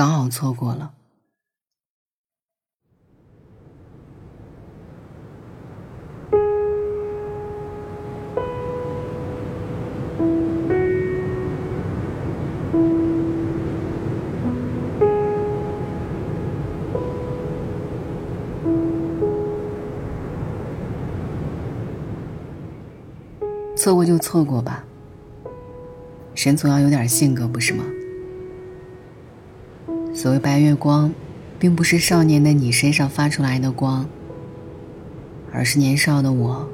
刚好错过了。错过就错过吧，人总要有点性格，不是吗？所谓白月光，并不是少年的你身上发出来的光，而是年少的我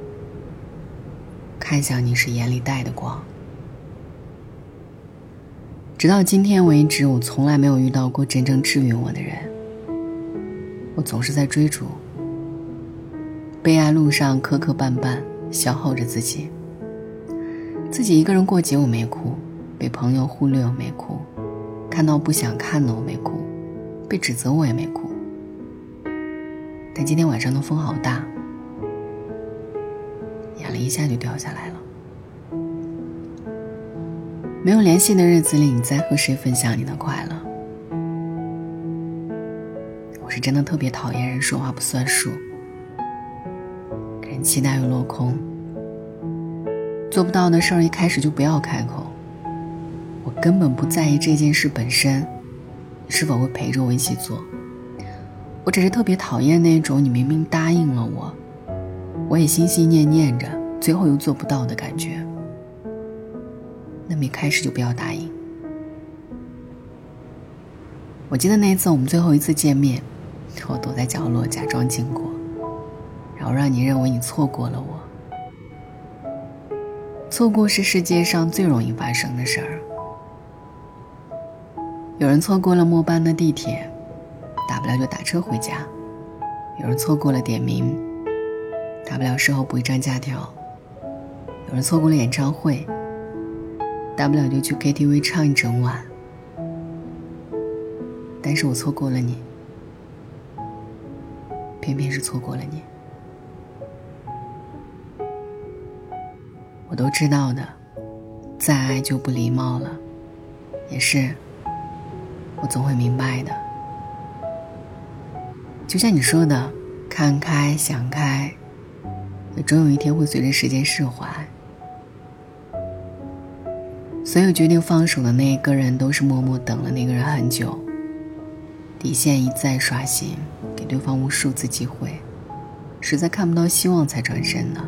看向你时眼里带的光。直到今天为止，我从来没有遇到过真正治愈我的人。我总是在追逐，被爱路上磕磕绊绊，消耗着自己。自己一个人过节我没哭，被朋友忽略我没哭，看到不想看的我没哭，被指责我也没哭。但今天晚上的风好大，眼泪一下就掉下来了。没有联系的日子里，你在和谁分享你的快乐？我是真的特别讨厌人说话不算数，给人期待又落空。做不到的事儿，一开始就不要开口。我根本不在意这件事本身，是否会陪着我一起做。我只是特别讨厌那种你明明答应了我，我也心心念念着，最后又做不到的感觉。那么一开始就不要答应。我记得那一次我们最后一次见面，我躲在角落假装经过，然后让你认为你错过了我。错过是世界上最容易发生的事儿。有人错过了末班的地铁，大不了就打车回家；有人错过了点名，大不了事后补一张假条；有人错过了演唱会，大不了就去 KTV 唱一整晚。但是我错过了你，偏偏是错过了你。我都知道的，再爱就不礼貌了，也是，我总会明白的。就像你说的，看开想开，也终有一天会随着时间释怀。所有决定放手的那一个人，都是默默等了那个人很久，底线一再刷新，给对方无数次机会，实在看不到希望才转身的。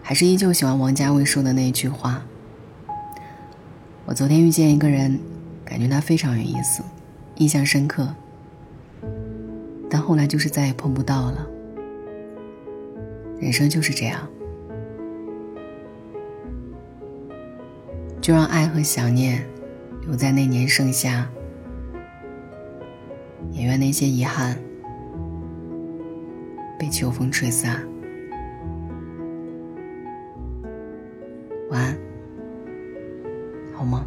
还是依旧喜欢王家卫说的那句话：“我昨天遇见一个人，感觉他非常有意思，印象深刻。但后来就是再也碰不到了。人生就是这样，就让爱和想念留在那年盛夏，也愿那些遗憾被秋风吹散。”晚安，好吗？